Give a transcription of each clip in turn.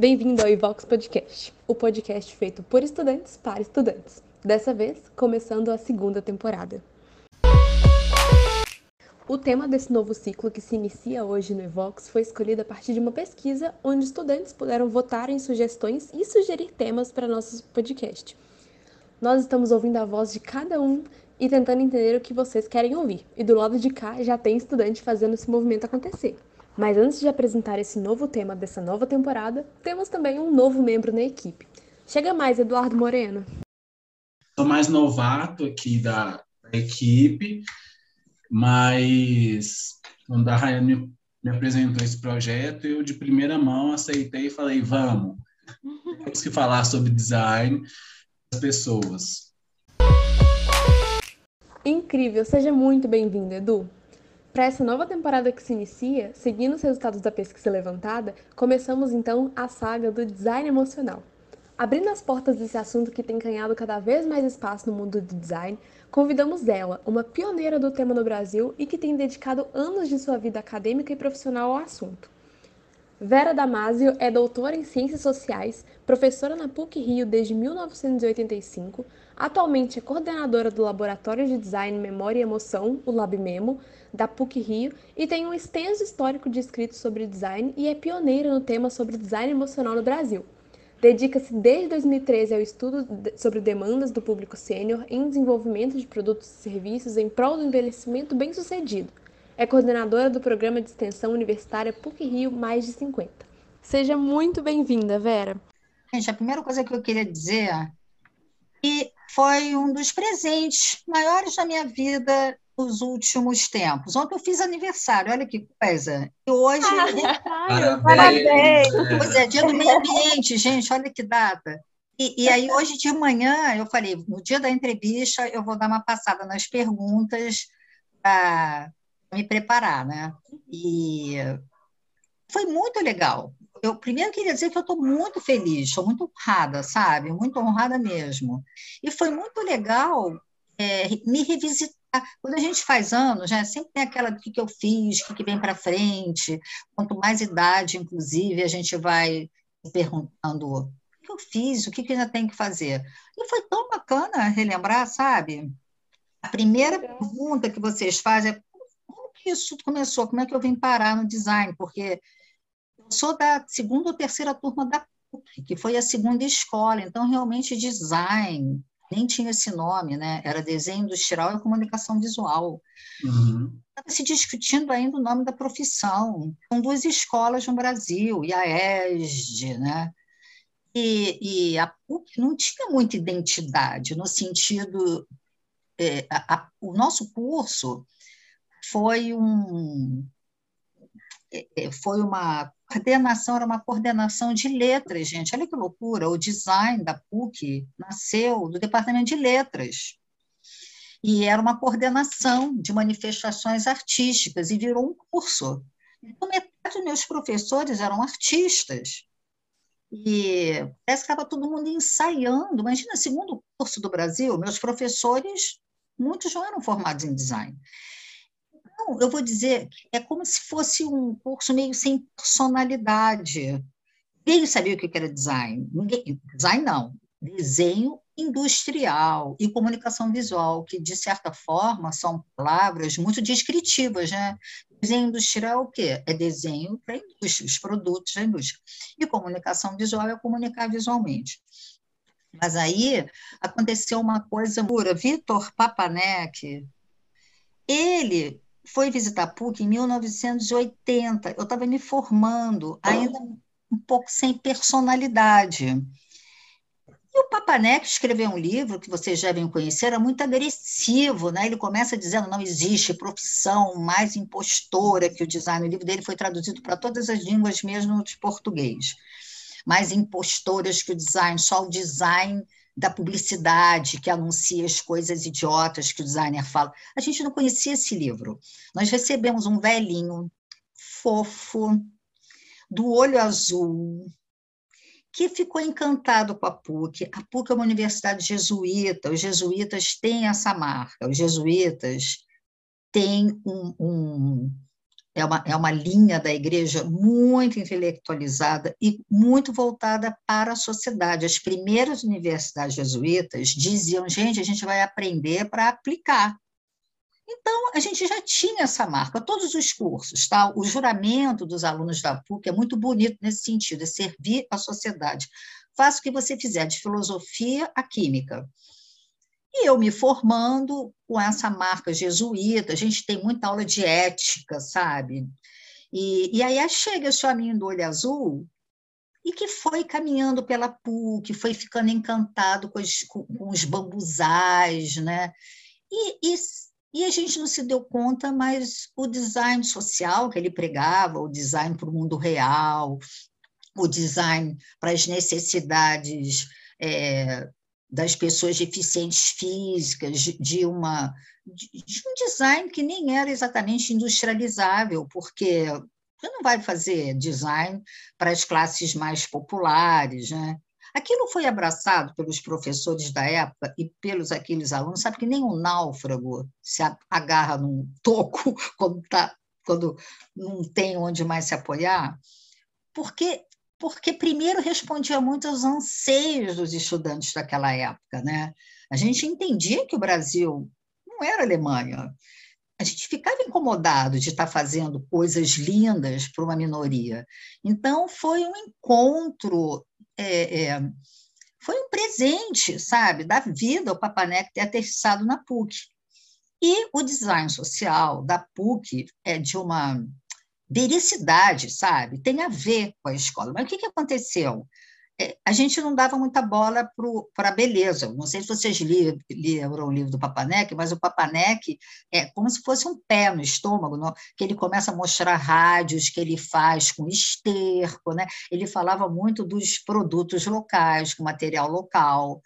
Bem-vindo ao Ivox Podcast, o podcast feito por estudantes para estudantes. Dessa vez, começando a segunda temporada. O tema desse novo ciclo que se inicia hoje no Evox foi escolhido a partir de uma pesquisa onde estudantes puderam votar em sugestões e sugerir temas para nosso podcast. Nós estamos ouvindo a voz de cada um e tentando entender o que vocês querem ouvir. E do lado de cá já tem estudante fazendo esse movimento acontecer. Mas antes de apresentar esse novo tema dessa nova temporada, temos também um novo membro na equipe. Chega mais, Eduardo Moreno. Sou mais novato aqui da, da equipe, mas quando a Rayane me, me apresentou esse projeto, eu de primeira mão aceitei e falei, vamos. Temos que falar sobre design das pessoas. Incrível, seja muito bem-vindo, Edu. Para essa nova temporada que se inicia, seguindo os resultados da pesquisa levantada, começamos então a saga do design emocional. Abrindo as portas desse assunto que tem ganhado cada vez mais espaço no mundo do design, convidamos ela, uma pioneira do tema no Brasil e que tem dedicado anos de sua vida acadêmica e profissional ao assunto. Vera Damasio é doutora em Ciências Sociais, professora na PUC-Rio desde 1985, atualmente é coordenadora do Laboratório de Design, Memória e Emoção, o LabMemo, da PUC-Rio e tem um extenso histórico de escritos sobre design e é pioneira no tema sobre design emocional no Brasil. Dedica-se desde 2013 ao estudo sobre demandas do público sênior em desenvolvimento de produtos e serviços em prol do envelhecimento bem-sucedido é coordenadora do programa de extensão universitária PUC-Rio Mais de 50. Seja muito bem-vinda, Vera. Gente, a primeira coisa que eu queria dizer é que foi um dos presentes maiores da minha vida nos últimos tempos. Ontem eu fiz aniversário, olha que coisa. E hoje. Ah, parabéns! Pois é, dia do meio ambiente, gente, olha que data. E, e, aí, hoje de manhã, eu falei, no dia da entrevista, eu vou dar uma passada nas perguntas para me preparar, né? E foi muito legal. Eu primeiro queria dizer que eu estou muito feliz, estou muito honrada, sabe? Muito honrada mesmo. E foi muito legal é, me revisitar. Quando a gente faz anos, né, sempre tem aquela do que, que eu fiz, o que, que vem para frente. Quanto mais idade, inclusive, a gente vai perguntando o que eu fiz, o que, que ainda tem que fazer. E foi tão bacana relembrar, sabe? A primeira pergunta que vocês fazem é que isso começou? Como é que eu vim parar no design? Porque eu sou da segunda ou terceira turma da PUC, que foi a segunda escola, então realmente design nem tinha esse nome, né? Era desenho industrial e comunicação visual. Uhum. Estava se discutindo ainda o nome da profissão. São duas escolas no Brasil, e a ESD, né? E, e a PUC não tinha muita identidade, no sentido. É, a, a, o nosso curso foi um é, é, foi uma coordenação, era uma coordenação de letras, gente. Olha que loucura! O design da PUC nasceu do departamento de letras. E era uma coordenação de manifestações artísticas e virou um curso. Então, metade dos meus professores eram artistas. E parece que estava todo mundo ensaiando. Imagina, segundo curso do Brasil, meus professores, muitos não eram formados em design eu vou dizer, é como se fosse um curso meio sem personalidade. Ninguém sabia o que era design. Ninguém, design não, desenho industrial e comunicação visual, que de certa forma são palavras muito descritivas, né? Desenho industrial é o quê? É desenho para a indústria, os produtos da indústria. E comunicação visual é comunicar visualmente. Mas aí aconteceu uma coisa pura. Vitor Papanek, ele foi visitar a PUC em 1980. Eu estava me formando, ainda um pouco sem personalidade. E o Papanek escreveu um livro que vocês devem conhecer, era muito agressivo, né? Ele começa dizendo não existe profissão mais impostora que o design. O livro dele foi traduzido para todas as línguas, mesmo de português. Mais impostoras que o design, só o design da publicidade que anuncia as coisas idiotas que o designer fala. A gente não conhecia esse livro. Nós recebemos um velhinho fofo, do olho azul, que ficou encantado com a PUC. A PUC é uma universidade jesuíta, os jesuítas têm essa marca, os jesuítas têm um, um, é uma, é uma linha da igreja muito intelectualizada e muito voltada para a sociedade. As primeiras universidades jesuítas diziam, gente, a gente vai aprender para aplicar. Então, a gente já tinha essa marca, todos os cursos, tá? O juramento dos alunos da PUC é muito bonito nesse sentido, é servir à sociedade. Faça o que você fizer, de filosofia a química. E eu me formando com essa marca jesuíta, a gente tem muita aula de ética, sabe? E, e aí chega esse homem do olho azul e que foi caminhando pela PUC, foi ficando encantado com os, com, com os bambuzais, né? E, e, e, a gente não se deu conta, mas o design social que ele pregava, o design para o mundo real, o design para as necessidades é, das pessoas deficientes físicas, de, uma, de, de um design que nem era exatamente industrializável, porque você não vai fazer design para as classes mais populares, né? Aquilo foi abraçado pelos professores da época e pelos aqueles alunos, sabe que nem um náufrago se agarra num toco quando, tá, quando não tem onde mais se apoiar, porque porque primeiro respondia muito aos anseios dos estudantes daquela época. Né? A gente entendia que o Brasil não era Alemanha. A gente ficava incomodado de estar fazendo coisas lindas para uma minoria. Então, foi um encontro, é, é, foi um presente, sabe, da vida o Papanek ter aterrissado na PUC. E o design social da PUC é de uma vericidade, sabe? Tem a ver com a escola. Mas o que, que aconteceu? É, a gente não dava muita bola para a beleza. Não sei se vocês leram o livro do Papanek, mas o Papanek é como se fosse um pé no estômago, que ele começa a mostrar rádios que ele faz com esterco, né? ele falava muito dos produtos locais, com material local.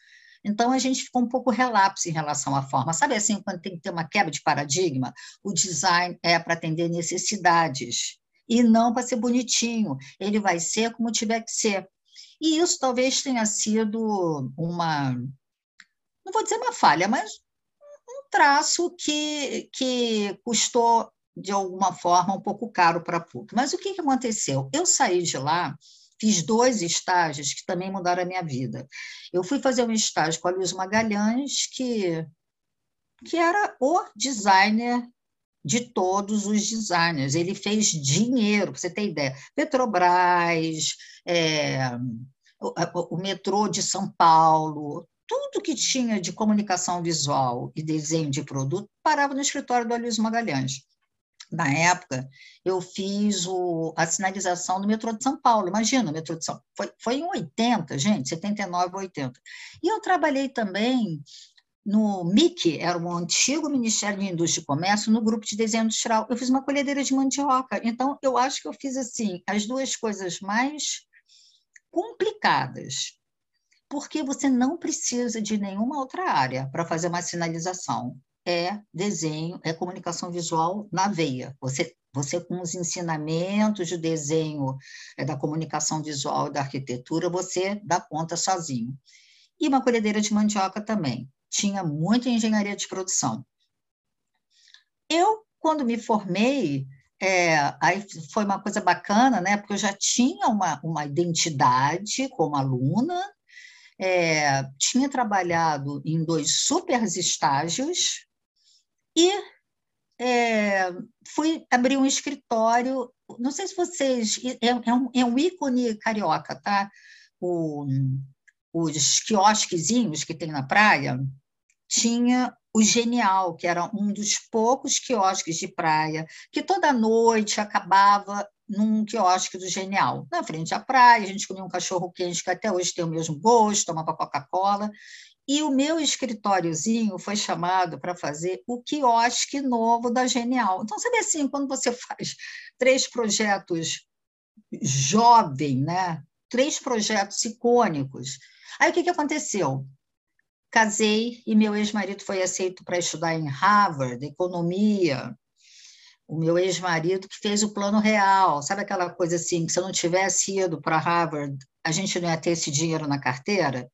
Então, a gente ficou um pouco relapso em relação à forma. Sabe assim, quando tem que ter uma quebra de paradigma? O design é para atender necessidades e não para ser bonitinho. Ele vai ser como tiver que ser. E isso talvez tenha sido uma, não vou dizer uma falha, mas um traço que, que custou, de alguma forma, um pouco caro para a PUC. Mas o que, que aconteceu? Eu saí de lá Fiz dois estágios que também mudaram a minha vida. Eu fui fazer um estágio com a Luiz Magalhães, que, que era o designer de todos os designers. Ele fez dinheiro, para você ter ideia. Petrobras, é, o, o metrô de São Paulo, tudo que tinha de comunicação visual e desenho de produto parava no escritório do Aloysio Magalhães na época, eu fiz o, a sinalização do metrô de São Paulo. Imagina, o metrô de São. Foi, foi em 80, gente, 79, 80. E eu trabalhei também no MIC, era um antigo Ministério de Indústria e Comércio, no grupo de desenho industrial. Eu fiz uma colhedeira de mandioca. Então, eu acho que eu fiz assim as duas coisas mais complicadas, porque você não precisa de nenhuma outra área para fazer uma sinalização é desenho, é comunicação visual na veia. Você, você com os ensinamentos de desenho, é, da comunicação visual da arquitetura, você dá conta sozinho. E uma colhedeira de mandioca também. Tinha muita engenharia de produção. Eu, quando me formei, é, aí foi uma coisa bacana, né? Porque eu já tinha uma, uma identidade como aluna, é, tinha trabalhado em dois super estágios, e é, fui abrir um escritório, não sei se vocês. É, é, um, é um ícone carioca, tá? O, os quiosquezinhos que tem na praia, tinha o Genial, que era um dos poucos quiosques de praia, que toda noite acabava num quiosque do Genial, na frente à praia, a gente comia um cachorro quente que até hoje tem o mesmo gosto, tomava Coca-Cola, e o meu escritóriozinho foi chamado para fazer o quiosque novo da Genial. Então, sabe assim, quando você faz três projetos jovem, né? três projetos icônicos. Aí o que, que aconteceu? Casei e meu ex-marido foi aceito para estudar em Harvard, economia. O meu ex-marido que fez o plano real, sabe aquela coisa assim, que se eu não tivesse ido para Harvard, a gente não ia ter esse dinheiro na carteira?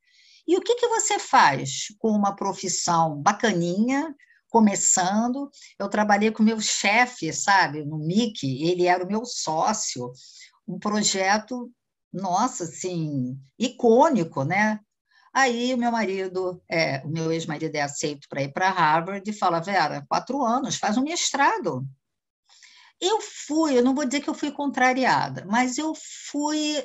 E o que, que você faz com uma profissão bacaninha, começando. Eu trabalhei com meu chefe, sabe, no MIC, ele era o meu sócio. Um projeto, nossa, assim, icônico, né? Aí o meu marido, é, o meu ex-marido é aceito para ir para Harvard e fala, Vera, quatro anos, faz um mestrado. Eu fui, eu não vou dizer que eu fui contrariada, mas eu fui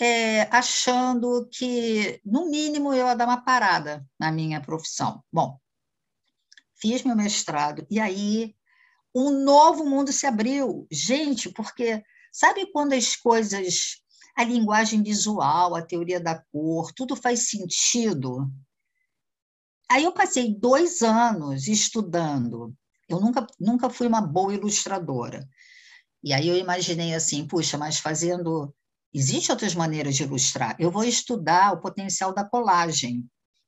é, achando que, no mínimo, eu ia dar uma parada na minha profissão. Bom, fiz meu mestrado e aí um novo mundo se abriu. Gente, porque sabe quando as coisas a linguagem visual, a teoria da cor, tudo faz sentido. Aí eu passei dois anos estudando. Eu nunca, nunca fui uma boa ilustradora. E aí eu imaginei assim, puxa, mas fazendo. Existem outras maneiras de ilustrar. Eu vou estudar o potencial da colagem.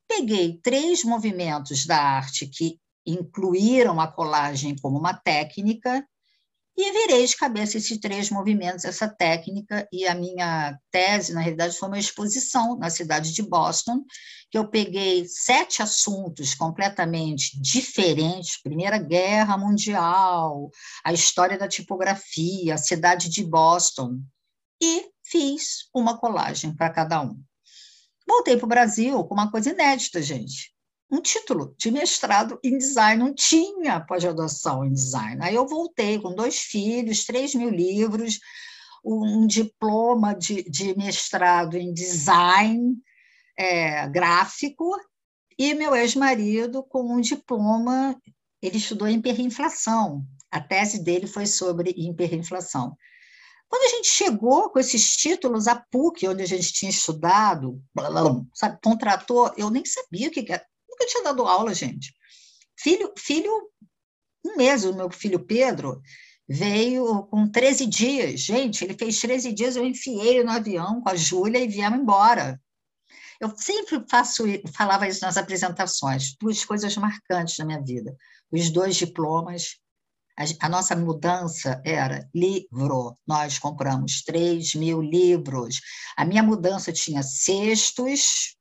Peguei três movimentos da arte que incluíram a colagem como uma técnica e virei de cabeça esses três movimentos, essa técnica, e a minha tese, na realidade, foi uma exposição na cidade de Boston, que eu peguei sete assuntos completamente diferentes: Primeira Guerra Mundial, a história da tipografia, a cidade de Boston, e fiz uma colagem para cada um. Voltei para o Brasil com uma coisa inédita, gente um título de mestrado em design, não tinha pós-graduação em design. Aí eu voltei com dois filhos, três mil livros, um diploma de, de mestrado em design é, gráfico, e meu ex-marido com um diploma, ele estudou hiperinflação. A tese dele foi sobre hiperinflação. Quando a gente chegou com esses títulos, a PUC, onde a gente tinha estudado, blá, blá, sabe, contratou, eu nem sabia o que era Nunca tinha dado aula, gente. Filho, filho, um mês, o meu filho Pedro veio com 13 dias. Gente, ele fez 13 dias, eu enfiei no avião com a Júlia e viemos embora. Eu sempre faço, falava isso nas apresentações, duas coisas marcantes na minha vida. Os dois diplomas, a, nossa mudança era livro. Nós compramos 3 mil livros. A minha mudança tinha cestos,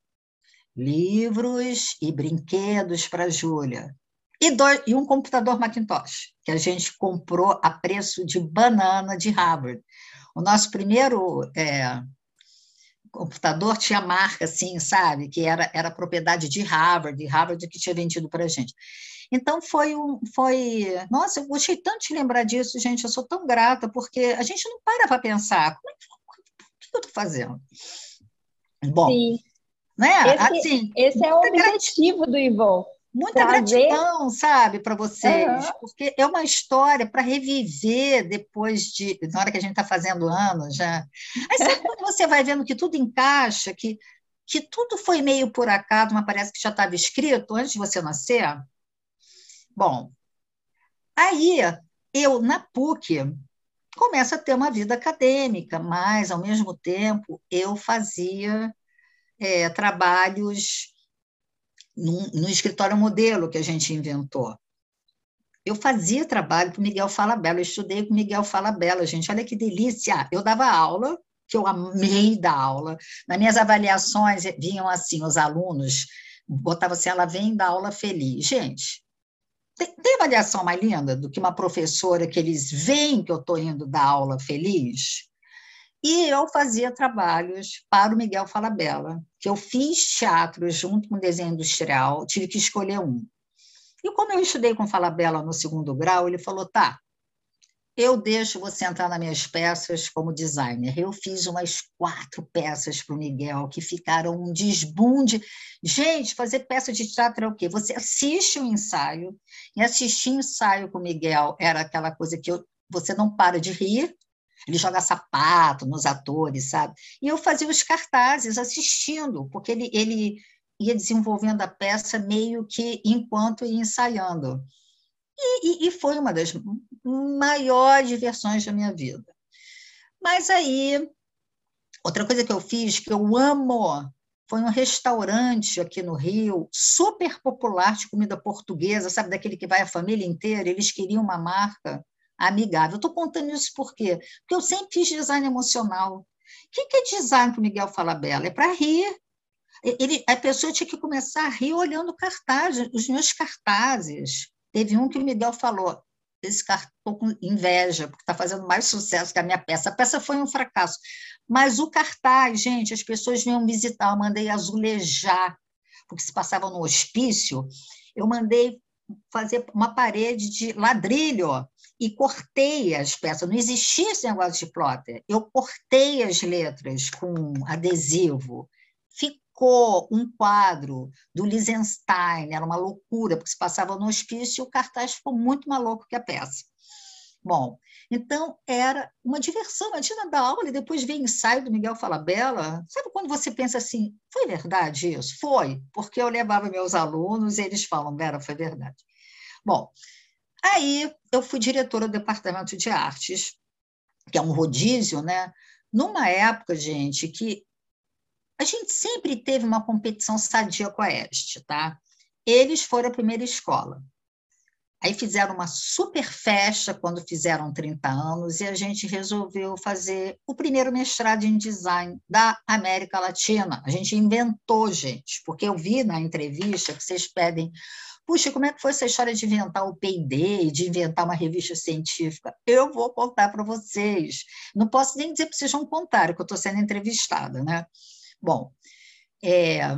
livros e brinquedos para a Júlia. E, e, um computador Macintosh, que a gente comprou a preço de banana de Harvard. O nosso primeiro é, computador tinha marca, assim, sabe? Que era, era propriedade de Harvard, de Harvard que tinha vendido para a gente. Então, foi um. Foi... Nossa, eu gostei tanto de lembrar disso, gente. Eu sou tão grata, porque a gente não para para pensar. Como é que, o que eu estou fazendo? Bom, Sim. Né? Esse, assim, esse é o objetivo do Ivon. Muita trazer... gratidão, sabe, para vocês, uhum. porque é uma história para reviver depois de. Na hora que a gente está fazendo anos já. Aí sabe quando você vai vendo que tudo encaixa, que, que tudo foi meio por acaso, mas parece que já estava escrito antes de você nascer? Bom, aí eu, na PUC, começo a ter uma vida acadêmica, mas, ao mesmo tempo, eu fazia é, trabalhos no, escritório modelo que a gente inventou. Eu fazia trabalho o Miguel Falabella, eu estudei com Miguel Falabella, gente, olha que delícia! Eu dava aula, que eu amei dar aula. Nas minhas avaliações vinham assim, os alunos, botava assim, ela vem dar aula feliz. Gente, tem, tem avaliação mais linda do que uma professora que eles veem que eu estou indo dar aula feliz? E eu fazia trabalhos para o Miguel Falabella, que eu fiz teatro junto com desenho industrial, tive que escolher um. E como eu estudei com Falabella no segundo grau, ele falou: tá, eu deixo você entrar nas minhas peças como designer. Eu fiz umas quatro peças para o Miguel que ficaram um desbunde. Gente, fazer peça de teatro é o quê? Você assiste o um ensaio, e assistir ensaio com o Miguel era aquela coisa que eu, você não para de rir, ele joga sapato nos atores, sabe? E eu fazia os cartazes assistindo, porque ele, ele ia desenvolvendo a peça meio que enquanto ia ensaiando. E, e, e foi uma das maiores diversões da minha vida. Mas aí, outra coisa que eu fiz, que eu amo, foi um restaurante aqui no Rio, super popular de comida portuguesa, sabe, daquele que vai a família inteira. Eles queriam uma marca amigável. Estou contando isso por quê? Porque eu sempre fiz design emocional. O que é design para o Miguel Falabella? É para rir. ele, a pessoa tinha que começar a rir olhando cartazes, os meus cartazes. Teve um que o Miguel falou, esse cara estou com inveja, porque está fazendo mais sucesso que a minha peça. A peça foi um fracasso. Mas o cartaz, gente, as pessoas vinham visitar, eu mandei azulejar, porque se passava no hospício, eu mandei fazer uma parede de ladrilho e cortei as peças. Não existia esse negócio de plotter. Eu cortei as letras com adesivo. Ficou um quadro do Lisenstein, era uma loucura, porque se passava no hospício e o cartaz ficou muito mais louco que a peça. Bom, então era uma diversão. Imagina dar aula e depois ver ensaio do Miguel Falabella. Sabe quando você pensa assim, foi verdade isso? Foi, porque eu levava meus alunos e eles falam, Vera, foi verdade. Bom, Aí eu fui diretora do departamento de artes, que é um rodízio, né? Numa época, gente, que a gente sempre teve uma competição sadia com a Este, tá? Eles foram a primeira escola. Aí fizeram uma super festa quando fizeram 30 anos e a gente resolveu fazer o primeiro mestrado em design da América Latina. A gente inventou, gente, porque eu vi na entrevista que vocês pedem Puxa, como é que foi essa história de inventar o P&D, de inventar uma revista científica? Eu vou contar para vocês. Não posso nem dizer para vocês não contarem, que eu estou sendo entrevistada, né? Bom, é,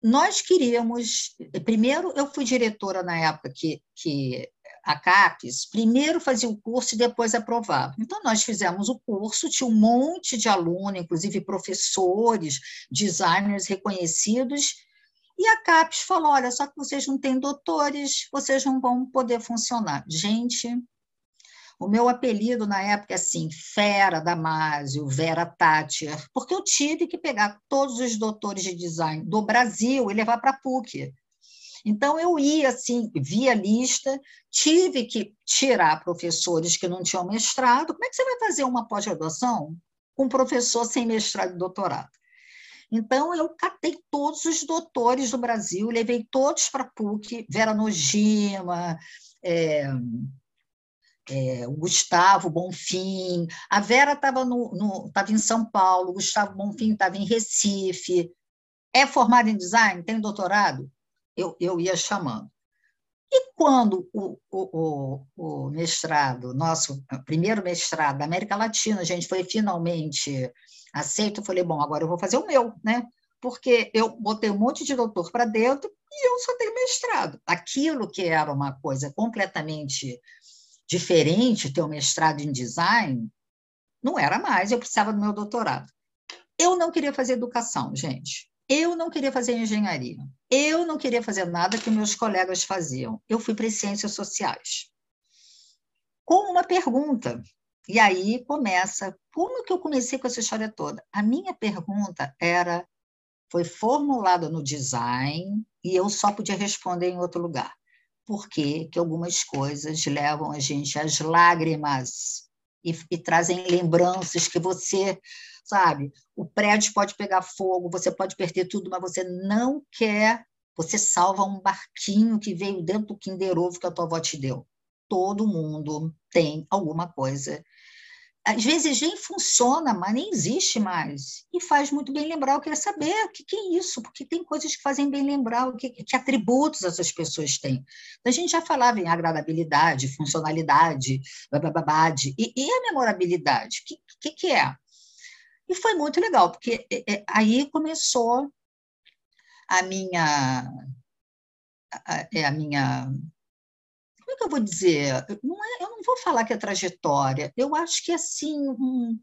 nós queríamos... Primeiro, eu fui diretora na época que, que a CAPES, primeiro fazia o curso e depois aprovava. Então, nós fizemos o curso, tinha um monte de aluno, inclusive professores, designers reconhecidos, e a CAPES falou: olha, só que vocês não têm doutores, vocês não vão poder funcionar. Gente, o meu apelido na época é assim, Fera Damásio, Vera Thatcher, porque eu tive que pegar todos os doutores de design do Brasil e levar para a PUC. Então, eu ia assim, via lista, tive que tirar professores que não tinham mestrado. Como é que você vai fazer uma pós-graduação com um professor sem mestrado e doutorado? Então, eu catei todos os doutores do Brasil, levei todos para a PUC, Vera Nojima, é, é, o Gustavo Bonfim, a Vera estava no, no, em São Paulo, o Gustavo Bonfim estava em Recife, é formado em design, tem doutorado? Eu, eu ia chamando. E quando o, o, o, o mestrado, nosso primeiro mestrado da América Latina, a gente foi finalmente aceito, eu falei, bom, agora eu vou fazer o meu, né? Porque eu botei um monte de doutor para dentro e eu só tenho mestrado. Aquilo que era uma coisa completamente diferente, ter um mestrado em design, não era mais, eu precisava do meu doutorado. Eu não queria fazer educação, gente. Eu não queria fazer engenharia. Eu não queria fazer nada que meus colegas faziam. Eu fui para ciências sociais. Com uma pergunta, e aí começa, como que eu comecei com essa história toda? A minha pergunta era, foi formulada no design e eu só podia responder em outro lugar. Por que que algumas coisas levam a gente às lágrimas e, e trazem lembranças que você, sabe, o prédio pode pegar fogo, você pode perder tudo, mas você não quer, você salva um barquinho que veio dentro do Kinder Ovo que a tua avó te deu. Todo mundo tem alguma coisa às vezes nem funciona, mas nem existe mais. E faz muito bem lembrar. Eu queria saber o que, que é isso, porque tem coisas que fazem bem lembrar, o que, que atributos essas pessoas têm. A gente já falava em agradabilidade, funcionalidade, bababade, e, e a memorabilidade, o que, que, que é? E foi muito legal, porque é, é, aí começou a minha a, é, a minha como é que eu vou dizer? Não é, eu não vou falar que é trajetória, eu acho que assim. Um,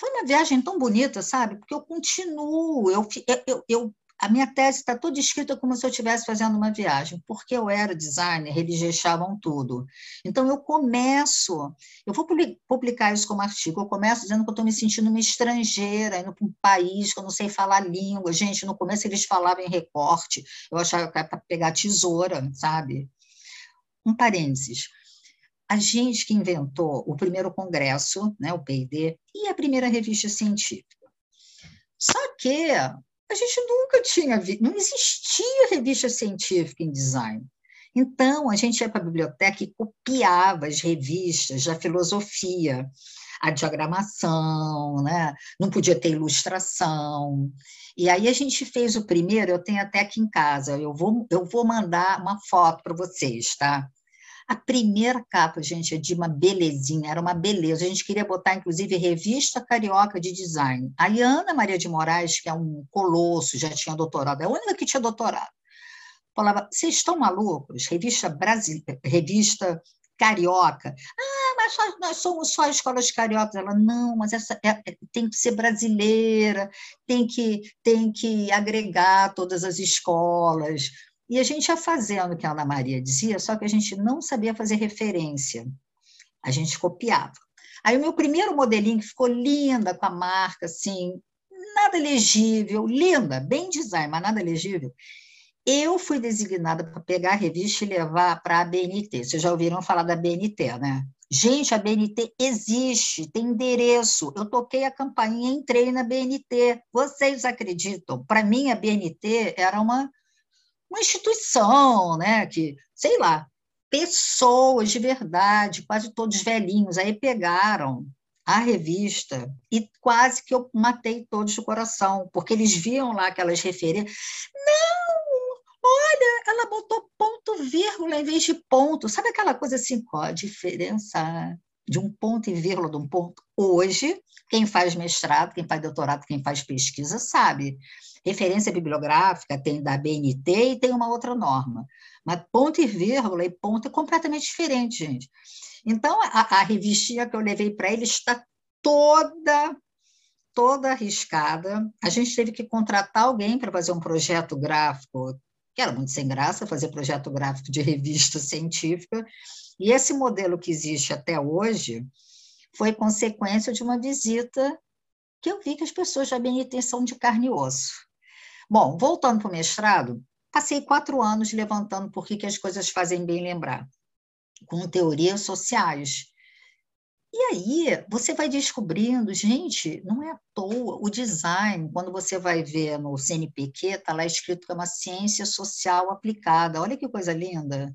foi uma viagem tão bonita, sabe? Porque eu continuo, eu, eu, eu a minha tese está toda escrita como se eu estivesse fazendo uma viagem, porque eu era designer, eles deixavam tudo. Então, eu começo, eu vou publicar isso como artigo, eu começo dizendo que eu estou me sentindo uma estrangeira, indo para um país que eu não sei falar língua. Gente, no começo eles falavam em recorte, eu achava que era para pegar tesoura, sabe? Um parênteses. A gente que inventou o primeiro congresso, né, o P&D, e a primeira revista científica. Só que a gente nunca tinha visto, não existia revista científica em design. Então, a gente ia para a biblioteca e copiava as revistas da filosofia. a diagramação, né? não podia ter ilustração. E aí a gente fez o primeiro, eu tenho até aqui em casa, eu vou, eu vou mandar uma foto para vocês, tá? A primeira capa, gente, é de uma belezinha, era uma beleza. A gente queria botar, inclusive, revista carioca de design. A Ana Maria de Moraes, que é um colosso, já tinha doutorado, é a única que tinha doutorado. Falava: vocês estão malucos? Revista brasileira, revista carioca. Ah, mas só, nós somos só escolas cariocas. Ela, não, mas essa é, é, tem que ser brasileira, tem que, tem que agregar todas as escolas. E a gente ia fazendo o que a Ana Maria dizia, só que a gente não sabia fazer referência. A gente copiava. Aí o meu primeiro modelinho, que ficou linda com a marca, assim, nada legível, linda, bem design, mas nada legível. Eu fui designada para pegar a revista e levar para a BNT. Vocês já ouviram falar da BNT, né? Gente, a BNT existe, tem endereço. Eu toquei a campainha, entrei na BNT. Vocês acreditam? Para mim, a BNT era uma uma instituição, né, que, sei lá, pessoas de verdade, quase todos velhinhos, aí pegaram a revista e quase que eu matei todos do coração, porque eles viam lá aquelas referências. Não, olha, ela botou ponto vírgula em vez de ponto. Sabe aquela coisa assim, qual a diferença de um ponto e vírgula de um ponto? Hoje, quem faz mestrado, quem faz doutorado, quem faz pesquisa sabe referência bibliográfica, tem da BNT e tem uma outra norma. Mas ponto e vírgula e ponto é completamente diferente, gente. Então, a, a revistinha que eu levei para ele está toda toda arriscada. A gente teve que contratar alguém para fazer um projeto gráfico, que era muito sem graça fazer projeto gráfico de revista científica. E esse modelo que existe até hoje foi consequência de uma visita que eu vi que as pessoas da BNT são de carne e osso. Bom, voltando para o mestrado, passei quatro anos levantando por que, que as coisas fazem bem lembrar, com teorias sociais. E aí você vai descobrindo, gente, não é à toa, o design, quando você vai ver no CNPq, está lá escrito que é uma ciência social aplicada. Olha que coisa linda.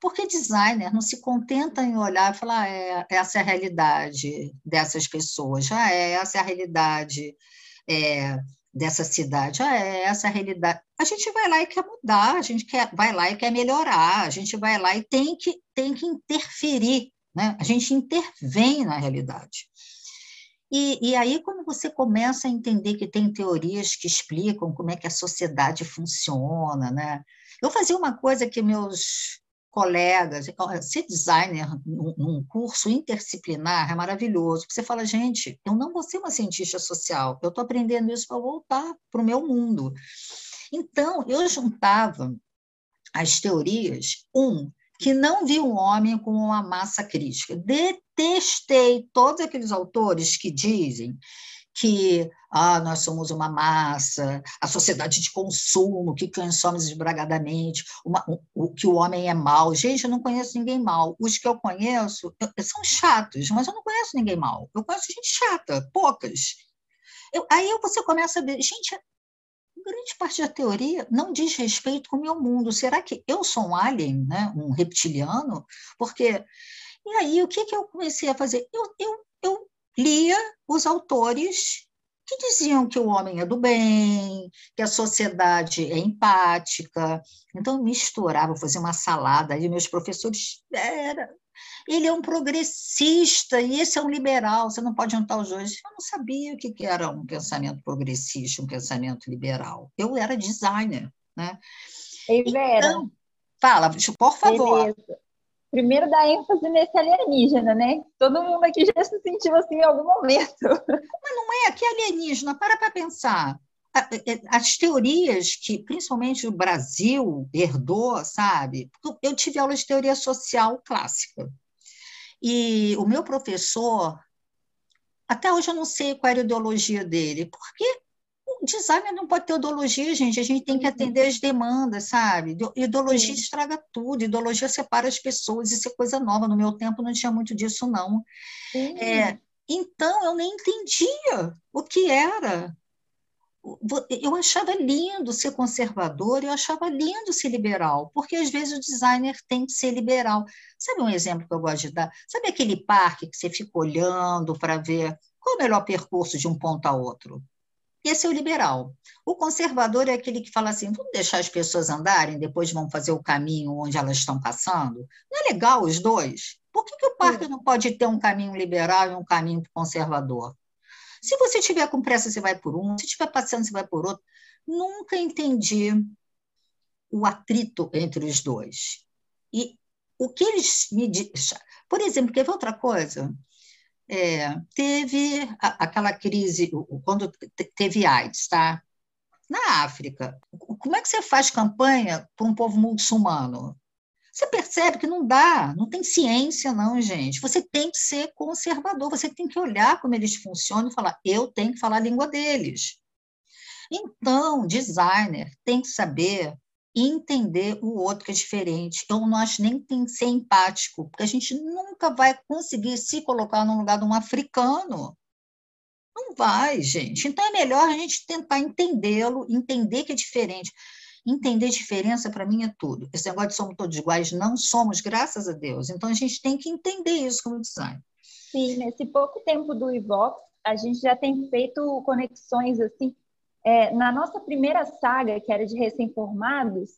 Porque designer não se contenta em olhar e falar, ah, é, essa é a realidade dessas pessoas, já ah, é, essa é a realidade é, dessa cidade. Ah, é essa a realidade. A gente vai lá e quer mudar, a gente quer, vai lá e quer melhorar, a gente vai lá e tem que, tem que interferir, né? a gente intervém na realidade. E, e aí, quando você começa a entender que tem teorias que explicam como é que a sociedade funciona, né? Eu fazia uma coisa que meus colegas, ser designer num curso interdisciplinar é maravilhoso. Você fala, gente, eu não vou ser uma cientista social, eu estou aprendendo isso para voltar para o meu mundo. Então, eu juntava as teorias, um, que não viu um homem como uma massa crítica. Detestei todos aqueles autores que dizem que ah, nós somos uma massa, a sociedade de consumo que consome esbragadamente, uma, o, que o homem é mau. Gente, eu não conheço ninguém mal. Os que eu conheço eu, são chatos, mas eu não conheço ninguém mal. Eu conheço gente chata, poucas. Eu, aí você começa a ver, gente, grande parte da teoria não diz respeito com o meu mundo. Será que eu sou um alien, né? um reptiliano? Porque. E aí, o que, que eu comecei a fazer? Eu, eu, eu lia os autores que diziam que o homem é do bem, que a sociedade é empática. Então, misturava, fazia uma salada, e meus professores, era, ele é um progressista e esse é um liberal, você não pode juntar os dois. Eu não sabia o que era um pensamento progressista, um pensamento liberal. Eu era designer, né? Vera. Então, fala, por favor. Beleza primeiro dá ênfase nesse alienígena, né? Todo mundo aqui já se sentiu assim em algum momento. Mas não é que alienígena, para para pensar. É, as teorias que, principalmente o Brasil, herdou, sabe? Eu tive aula de teoria social clássica. E o meu professor, até hoje eu não sei qual era a ideologia dele, porque designer não pode ter ideologia, gente. A gente tem que atender as demandas, sabe? Ideologia Sim. estraga tudo, ideologia separa as pessoas, isso é coisa nova. No meu tempo não tinha muito disso, não. É, então, eu nem entendia o que era eu achava lindo ser conservador, eu achava lindo ser liberal, porque às vezes o designer tem que ser liberal. Sabe um exemplo que eu gosto de dar? Sabe aquele parque que você fica olhando para ver qual é o melhor percurso de um ponto a outro? Esse é o liberal. O conservador é aquele que fala assim: vamos deixar as pessoas andarem, depois vão fazer o caminho onde elas estão passando. Não é legal os dois? Por que, que o parque não pode ter um caminho liberal e um caminho conservador? Se você tiver com pressa, você vai por um, se estiver passeando, você vai por outro. Nunca entendi o atrito entre os dois. E o que eles me dizem. Por exemplo, quer ver outra coisa? É, teve a, aquela crise, quando teve AIDS, tá? Na África, como é que você faz campanha para um povo muçulmano? Você percebe que não dá, não tem ciência, não, gente. Você tem que ser conservador, você tem que olhar como eles funcionam e falar: eu tenho que falar a língua deles. Então, designer tem que saber entender o outro que é diferente. Não acho nem tem que ser empático, porque a gente nunca vai conseguir se colocar no lugar de um africano. Não vai, gente. Então é melhor a gente tentar entendê-lo, entender que é diferente. Entender diferença, para mim, é tudo. Esse negócio de somos todos iguais, não somos, graças a Deus. Então, a gente tem que entender isso como design. Sim, nesse pouco tempo do Ivox, a gente já tem feito conexões, assim, é, na nossa primeira saga, que era de recém-formados,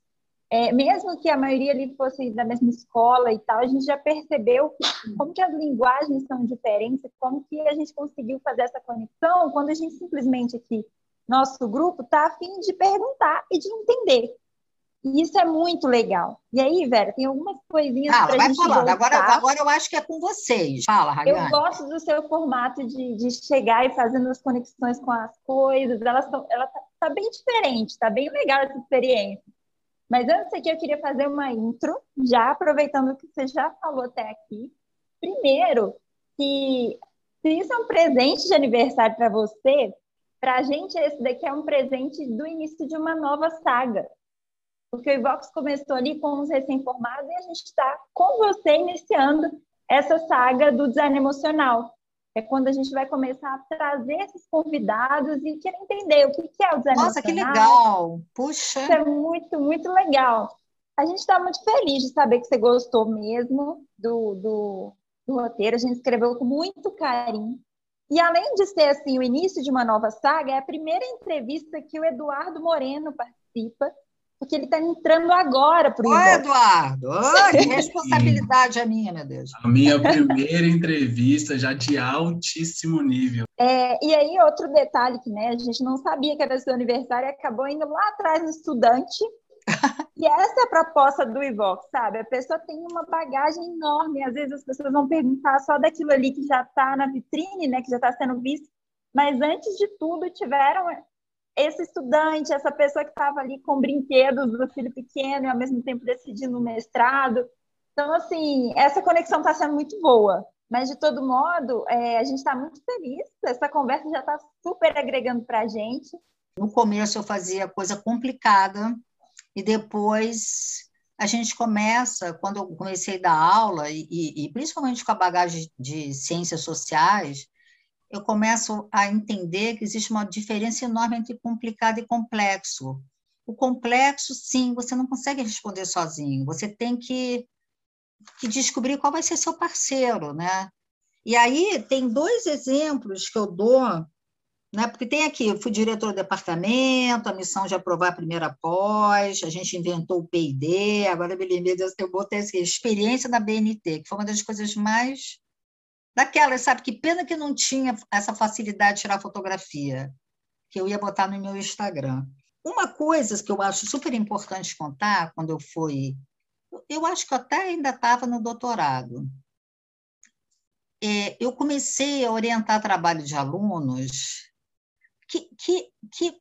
é, mesmo que a maioria ali fosse da mesma escola e tal, a gente já percebeu como que as linguagens são diferentes, como que a gente conseguiu fazer essa conexão quando a gente simplesmente aqui nosso grupo está afim de perguntar e de entender. E isso é muito legal. E aí, Vera, tem algumas coisinhas para a gente falando. Agora, agora eu acho que é com vocês. Fala, Rayane. Eu gosto do seu formato de, de chegar e fazendo as conexões com as coisas. Ela está tá bem diferente, está bem legal essa experiência. Mas antes aqui, eu queria fazer uma intro, já aproveitando o que você já falou até aqui. Primeiro, que se isso é um presente de aniversário para você, para a gente, esse daqui é um presente do início de uma nova saga. Porque o Ivox começou ali com os recém-formados e a gente está com você iniciando essa saga do design emocional. É quando a gente vai começar a trazer esses convidados e querer entender o que é o design Nossa, emocional. que legal! Puxa! Isso é muito, muito legal. A gente está muito feliz de saber que você gostou mesmo do, do, do roteiro. A gente escreveu com muito carinho. E além de ser assim o início de uma nova saga, é a primeira entrevista que o Eduardo Moreno participa, porque ele está entrando agora para o Oi, Eduardo! Oh, que responsabilidade a minha, meu Deus! A minha primeira entrevista já de altíssimo nível. É, e aí, outro detalhe que né, a gente não sabia que era seu aniversário e acabou indo lá atrás no estudante e essa é a proposta do Ivox, sabe? A pessoa tem uma bagagem enorme. Às vezes as pessoas vão perguntar só daquilo ali que já está na vitrine, né? Que já está sendo visto. Mas antes de tudo, tiveram esse estudante, essa pessoa que estava ali com brinquedos do filho pequeno e ao mesmo tempo decidindo o mestrado. Então, assim, essa conexão está sendo muito boa. Mas, de todo modo, é, a gente está muito feliz. Essa conversa já está super agregando para a gente. No começo, eu fazia coisa complicada, e depois a gente começa, quando eu comecei a dar aula, e, e, principalmente com a bagagem de ciências sociais, eu começo a entender que existe uma diferença enorme entre complicado e complexo. O complexo, sim, você não consegue responder sozinho, você tem que, que descobrir qual vai ser seu parceiro, né? E aí tem dois exemplos que eu dou né? Porque tem aqui, fui diretor do departamento, a missão de aprovar a primeira pós, a gente inventou o P&D, agora eu me lembrei, eu botei assim, experiência da BNT, que foi uma das coisas mais daquelas, sabe? Que pena que não tinha essa facilidade de tirar fotografia, que eu ia botar no meu Instagram. Uma coisa que eu acho super importante contar, quando eu fui, eu acho que eu até ainda estava no doutorado, é, eu comecei a orientar trabalho de alunos que, que, que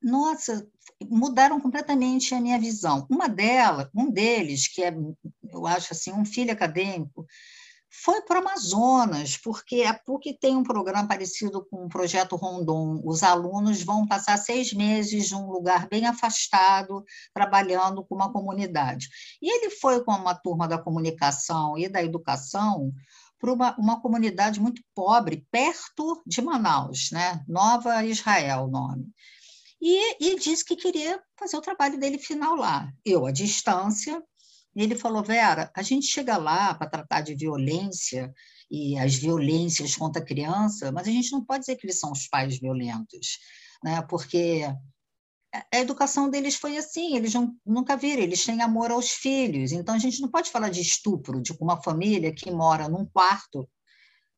nossa, mudaram completamente a minha visão. Uma delas, um deles, que é, eu acho assim, um filho acadêmico, foi para o Amazonas, porque a PUC tem um programa parecido com o projeto Rondon. Os alunos vão passar seis meses num lugar bem afastado, trabalhando com uma comunidade. E ele foi com uma turma da comunicação e da educação para uma, uma comunidade muito pobre, perto de Manaus, né? Nova Israel, o nome. e, e disse que queria fazer o trabalho dele final lá. Eu, à distância, ele falou, Vera, a gente chega lá para tratar de violência e as violências contra a criança, mas a gente não pode dizer que eles são os pais violentos, né? porque a educação deles foi assim, eles não, nunca viram, eles têm amor aos filhos, então a gente não pode falar de estupro de uma família que mora num quarto,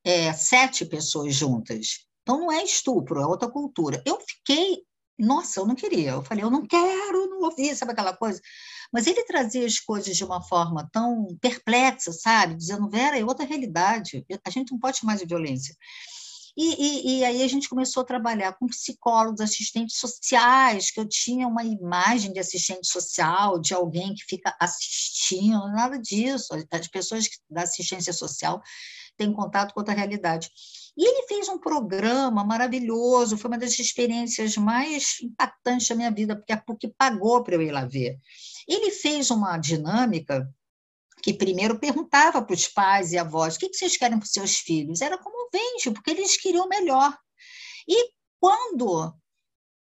é, sete pessoas juntas. Então não é estupro, é outra cultura. Eu fiquei, nossa, eu não queria, eu falei, eu não quero, não ouvi, sabe aquela coisa? Mas ele trazia as coisas de uma forma tão perplexa, sabe? Dizendo, Vera, é outra realidade, a gente não pode mais violência. E, e, e, aí a gente começou a trabalhar com psicólogos, assistentes sociais, que eu tinha uma imagem de assistente social, de alguém que fica assistindo, nada disso. As pessoas da assistência social têm contato com outra realidade. E ele fez um programa maravilhoso, foi uma das experiências mais impactantes da minha vida, porque a PUC pagou para eu ir lá ver. Ele fez uma dinâmica que primeiro perguntava para os pais e avós o que vocês querem para os seus filhos. Era comovente, porque eles queriam melhor. E quando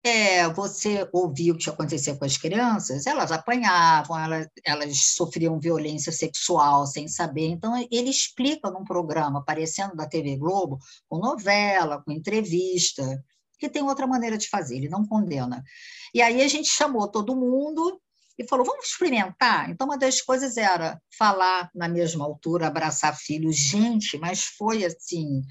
é, você ouvia o que acontecia com as crianças, elas apanhavam, elas, elas sofriam violência sexual sem saber. Então, ele explica num programa aparecendo da TV Globo, com novela, com entrevista, que tem outra maneira de fazer, ele não condena. E aí a gente chamou todo mundo e falou: vamos experimentar. Então, uma das coisas era falar na mesma altura, abraçar filhos. Gente, mas foi assim.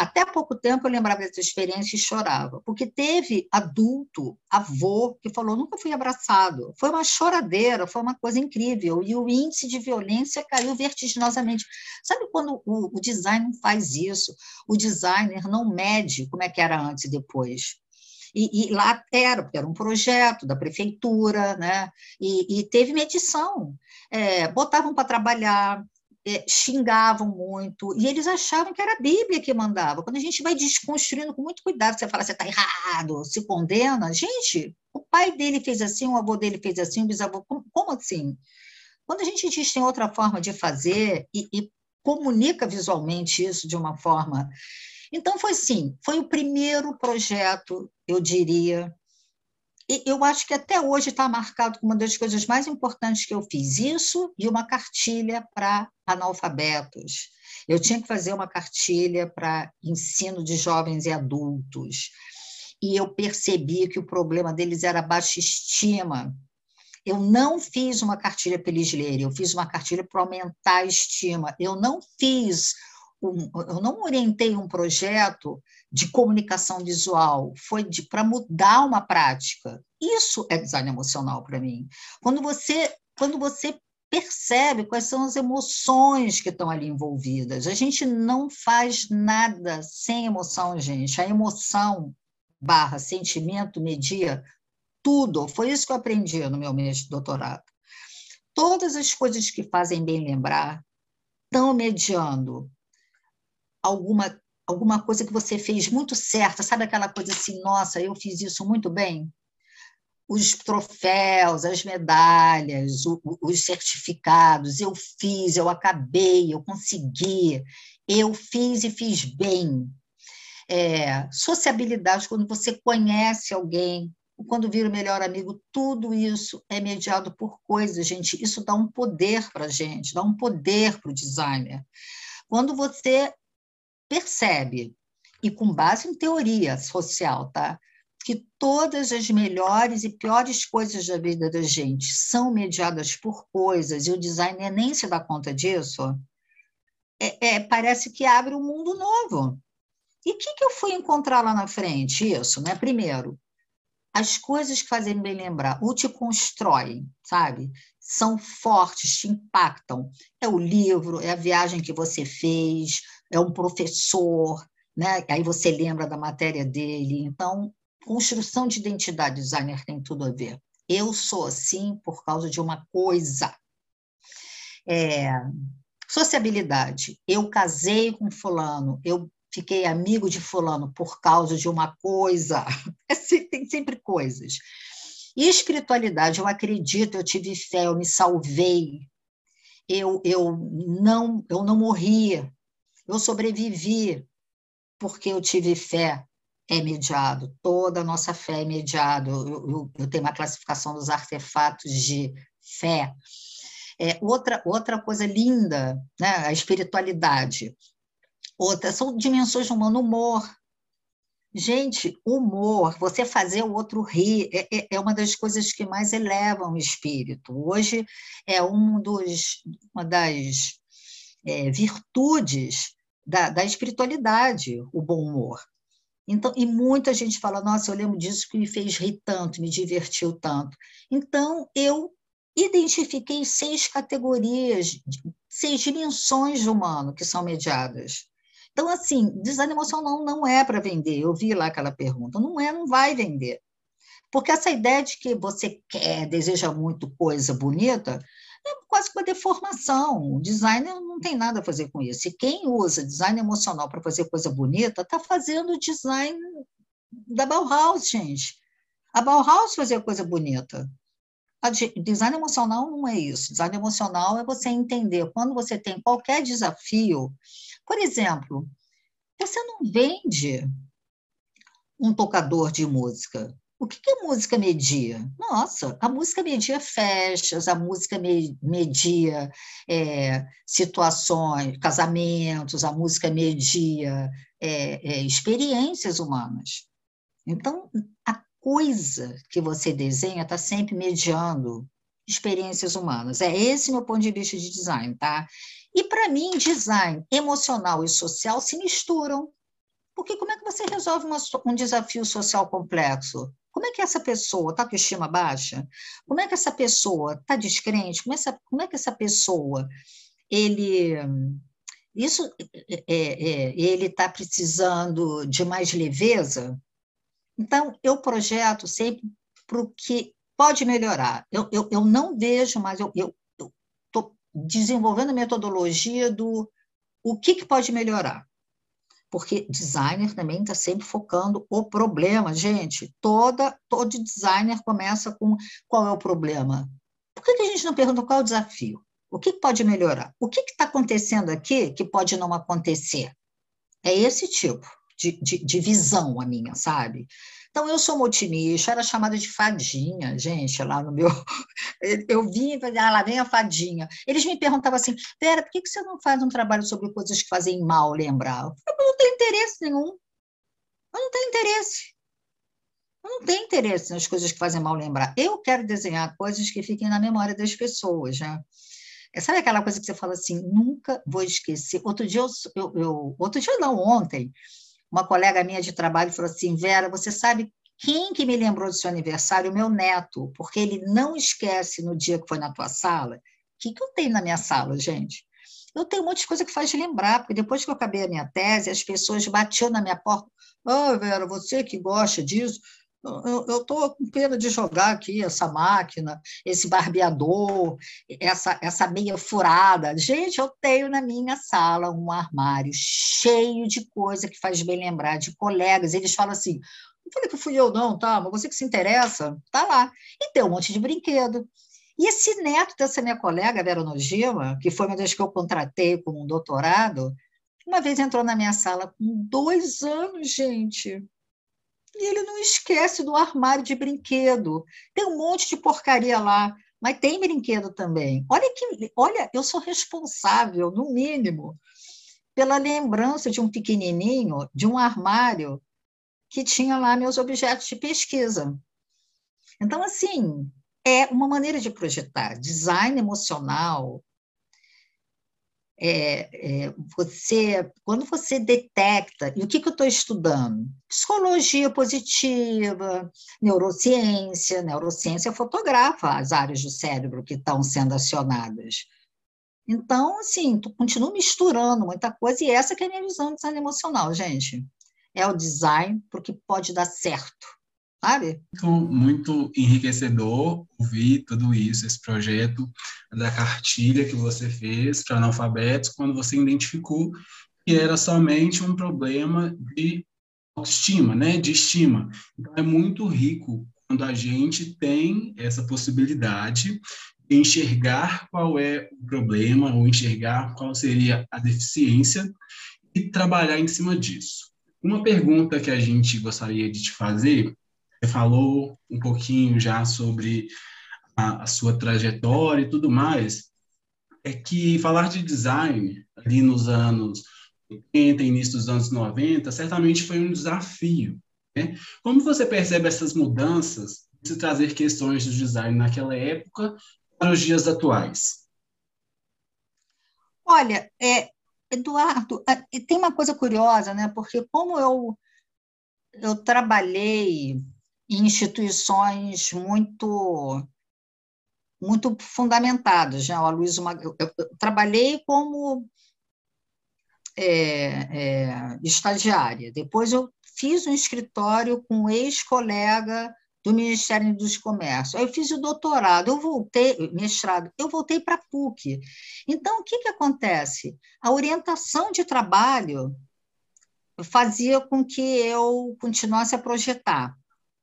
Até pouco tempo eu lembrava dessa experiência e chorava, porque teve adulto, avô, que falou: nunca fui abraçado. Foi uma choradeira, foi uma coisa incrível. E o índice de violência caiu vertiginosamente. Sabe quando o, o design faz isso? O designer não mede como é que era antes e depois. E, e, lá era, porque era um projeto da prefeitura, né? e, e teve medição. É, botavam para trabalhar, é, xingavam muito, e eles achavam que era a Bíblia que mandava. Quando a gente vai desconstruindo com muito cuidado, você fala, você está errado, se condena. Gente, o pai dele fez assim, o avô dele fez assim, o bisavô. Como, como assim? Quando a gente diz tem outra forma de fazer e, e comunica visualmente isso de uma forma então, foi sim, foi o primeiro projeto, eu diria. Eu acho que até hoje está marcado como uma das coisas mais importantes que eu fiz. Isso e uma cartilha para analfabetos. Eu tinha que fazer uma cartilha para ensino de jovens e adultos. E eu percebi que o problema deles era baixa estima. Eu não fiz uma cartilha para eles lerem, eu fiz uma cartilha para aumentar a estima. Eu não fiz um, eu não orientei um projeto de comunicação visual, foi para mudar uma prática. Isso é design emocional para mim. Quando você, quando você percebe quais são as emoções que estão ali envolvidas. A gente não faz nada sem emoção, gente. A emoção barra sentimento media tudo. Foi isso que eu aprendi no meu mês de doutorado. Todas as coisas que fazem bem lembrar estão mediando alguma, alguma coisa que você fez muito certa, sabe aquela coisa assim, nossa, eu fiz isso muito bem? Os troféus, as medalhas, o, os certificados, eu fiz, eu acabei, eu consegui, eu fiz e fiz bem. É, sociabilidade, quando você conhece alguém, quando vira o melhor amigo, tudo isso é mediado por coisas, gente. Isso dá um poder para a gente, dá um poder para o designer. Quando você percebe, e com base em teoria social, tá? que todas as melhores e piores coisas da vida da gente são mediadas por coisas e o designer nem se dá conta disso, é, é parece que abre um mundo novo. E o que, que eu fui encontrar lá na frente? Isso, né? Primeiro, as coisas que fazem bem lembrar, ou te constroem, sabe? São fortes, te impactam. É o livro, é a viagem que você fez, é um professor, né? aí você lembra da matéria dele. Então, construção de identidade designer tem tudo a ver. Eu sou assim por causa de uma coisa. É, sociabilidade. Eu casei com fulano, eu fiquei amigo de fulano por causa de uma coisa. É, tem sempre coisas. E espiritualidade, eu acredito, eu tive fé, eu me salvei. Eu, eu não eu não morri, eu sobrevivi porque eu tive fé. é mediado, toda a nossa fé é mediado. Eu, eu, eu tenho uma classificação dos artefatos de fé. É, outra, outra coisa linda, né? a espiritualidade. Outra, são dimensões humanas, humor. Gente, humor, você fazer o outro rir, é, é, é uma das coisas que mais elevam o espírito. Hoje é um dos, uma das é, virtudes da, da espiritualidade, o bom humor. Então, e muita gente fala, nossa, eu lembro disso que me fez rir tanto, me divertiu tanto. Então, eu identifiquei seis categorias, seis dimensões do humano que são mediadas. Então, assim, emocional não é para vender. Eu vi lá aquela pergunta. Não é, não vai vender. Porque essa ideia de que você quer, deseja muito coisa bonita, é quase uma deformação. O designer não tem nada a fazer com isso. E quem usa design emocional para fazer coisa bonita, está fazendo design da Bauhaus, gente. A Bauhaus fazia coisa bonita. A design emocional não é isso. Design emocional é você entender quando você tem qualquer desafio. Por exemplo, você não vende um tocador de música. O que, que a música media? Nossa, a música media festas, a música media é, situações, casamentos, a música media é, é, experiências humanas. Então, a coisa que você desenha está sempre mediando experiências humanas. É esse meu ponto de vista de design, tá? E para mim, design emocional e social se misturam. Porque como é que você resolve uma, um desafio social complexo? Como é que essa pessoa está com estima baixa? Como é que essa pessoa está descrente? Como, essa, como é que essa pessoa ele isso é, é, ele está precisando de mais leveza? Então eu projeto sempre para o que pode melhorar. Eu, eu, eu não vejo, mas eu estou desenvolvendo a metodologia do o que, que pode melhorar porque designer também está sempre focando o problema. Gente, toda, todo designer começa com qual é o problema. Por que, a gente não pergunta qual é o desafio? O que pode melhorar? O que está acontecendo aqui que pode não acontecer? É esse tipo de, de, de visão a minha, sabe? Então, eu sou uma otimista, era chamada de fadinha, gente, lá no meu. Eu vim e falei, ah, lá vem a fadinha. Eles me perguntavam assim, Vera, por que você não faz um trabalho sobre coisas que fazem mal lembrar? Eu falei, não tenho interesse nenhum. Eu não tenho interesse. Eu não tenho interesse nas coisas que fazem mal lembrar. Eu quero desenhar coisas que fiquem na memória das pessoas, né? É, sabe aquela coisa que você fala assim, nunca vou esquecer. Outro dia, eu, eu, eu outro dia não, ontem, uma colega minha de trabalho falou assim: Vera, você sabe quem que me lembrou do seu aniversário? O meu neto, porque ele não esquece no dia que foi na tua sala. O que, que eu tenho na minha sala, gente? Eu tenho um monte de coisa que faz lembrar, porque depois que eu acabei a minha tese, as pessoas batiam na minha porta. Ô, oh, Vera, você que gosta disso, eu estou com pena de jogar aqui essa máquina, esse barbeador, essa, essa meia furada. Gente, eu tenho na minha sala um armário cheio de coisa que faz bem lembrar de colegas. Eles falam assim: não falei que fui eu, não, tá? Mas você que se interessa, tá lá. E tem um monte de brinquedo. E esse neto dessa minha colega, Vera Nojima, que foi uma das que eu contratei como um doutorado, uma vez entrou na minha sala com dois anos, gente e ele não esquece do armário de brinquedo. Tem um monte de porcaria lá, mas tem brinquedo também. Olha que, olha, eu sou responsável, no mínimo, pela lembrança de um pequenininho, de um armário que tinha lá meus objetos de pesquisa. Então, assim, é uma maneira de projetar. Design emocional, é, é, você, quando você detecta, e o que, que eu estou estudando? Psicologia positiva, neurociência, neurociência fotografa as áreas do cérebro que estão sendo acionadas. Então, assim, tu continua misturando muita coisa, e essa que é a minha visão de design emocional, gente. É o design porque pode dar certo sabe? Muito, muito enriquecedor ouvir tudo isso, esse projeto da cartilha que você fez para analfabetos, quando você identificou que era somente um problema de autoestima, né, de estima. Então, é muito rico quando a gente tem essa possibilidade de enxergar qual é o problema, ou enxergar qual seria a deficiência e trabalhar em cima disso. Uma pergunta que a gente gostaria de te fazer, você falou um pouquinho já sobre a, sua trajetória e tudo mais, é que falar de design ali nos anos 80, início dos anos 90, certamente foi um desafio. Né? Como você percebe essas mudanças de trazer questões do design naquela época para os dias atuais? Olha, é, Eduardo, tem uma coisa curiosa, né? Porque como eu eu trabalhei em instituições muito muito fundamentadas, né? A Luiz, eu, eu, trabalhei como é, é, estagiária. Depois eu fiz um escritório com um ex-colega do Ministério dos Comércios. Aí eu fiz o doutorado, eu voltei, mestrado, eu voltei para a PUC. Então, o que, que acontece? A orientação de trabalho fazia com que eu continuasse a projetar.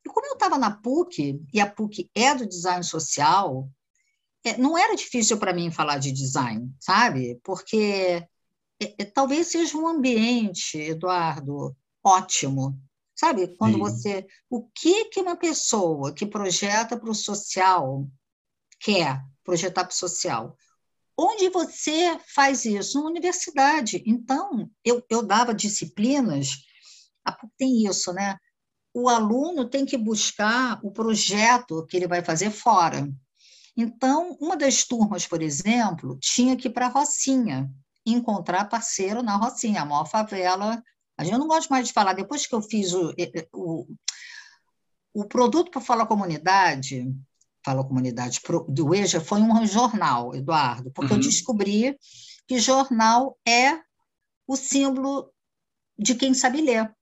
E como eu estava na PUC, e a PUC é do design social, não era difícil para mim falar de design, sabe? Porque é, é, talvez seja um ambiente, Eduardo, ótimo Sabe, quando Sim. você. O que, que uma pessoa que projeta para o social quer projetar para o social? Onde você faz isso? Na universidade. Então, eu, eu dava disciplinas, tem isso, né? O aluno tem que buscar o projeto que ele vai fazer fora. Então, uma das turmas, por exemplo, tinha que ir para a Rocinha, encontrar parceiro na Rocinha, a maior favela a gente não gosta mais de falar, depois que eu fiz o, o, o produto para Fala Comunidade, Fala Comunidade do EJA, foi um jornal, Eduardo, porque uhum. eu descobri que jornal é o símbolo de quem sabe ler.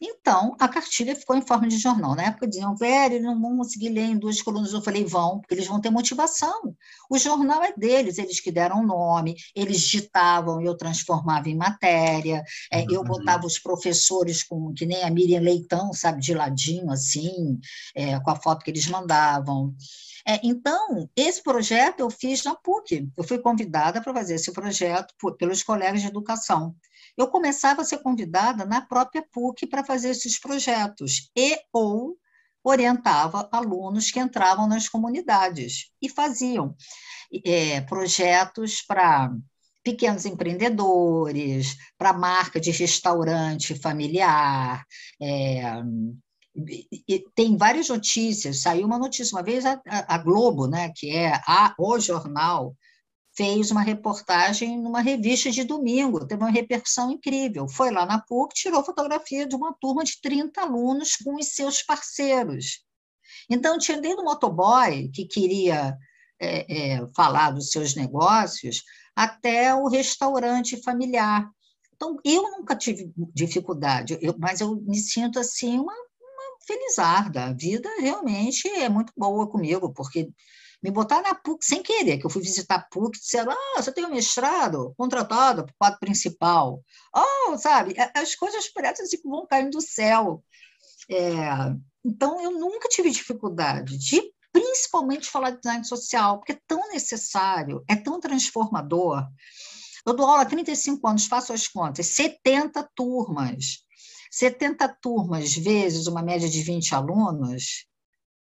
Então, a cartilha ficou em forma de jornal. Na época diziam, velho, não vão conseguir ler em duas colunas. Eu falei, vão, porque eles vão ter motivação. O jornal é deles, eles que deram o nome, eles digitavam e eu transformava em matéria. É, eu botava os professores com, que nem a Miriam Leitão, sabe, de ladinho, assim, é, com a foto que eles mandavam. É, então, esse projeto eu fiz na PUC. Eu fui convidada para fazer esse projeto por, pelos colegas de educação eu começava a ser convidada na própria PUC para fazer esses projetos e ou orientava alunos que entravam nas comunidades e faziam é, projetos para pequenos empreendedores, para marca de restaurante familiar. É, tem várias notícias. Saiu uma notícia uma vez a, a Globo, né, que é a, o jornal fez uma reportagem numa revista de domingo, teve uma repercussão incrível. Foi lá na PUC, tirou fotografia de uma turma de 30 alunos com os seus parceiros. Então, tinha desde o motoboy, que queria é, é, falar dos seus negócios, até o restaurante familiar. Então, eu nunca tive dificuldade, eu, mas eu me sinto assim uma, uma felizarda. A vida realmente é muito boa comigo, porque me botaram na PUC sem querer, que eu fui visitar a PUC, disseram, ah, você tem um mestrado contratado para o quadro principal. Oh, sabe, as coisas parecem assim que vão caindo do céu. É, então, eu nunca tive dificuldade de, principalmente, falar de design social, porque é tão necessário, é tão transformador. Eu dou aula há 35 anos, faço as contas, 70 turmas. 70 turmas vezes uma média de 20 alunos,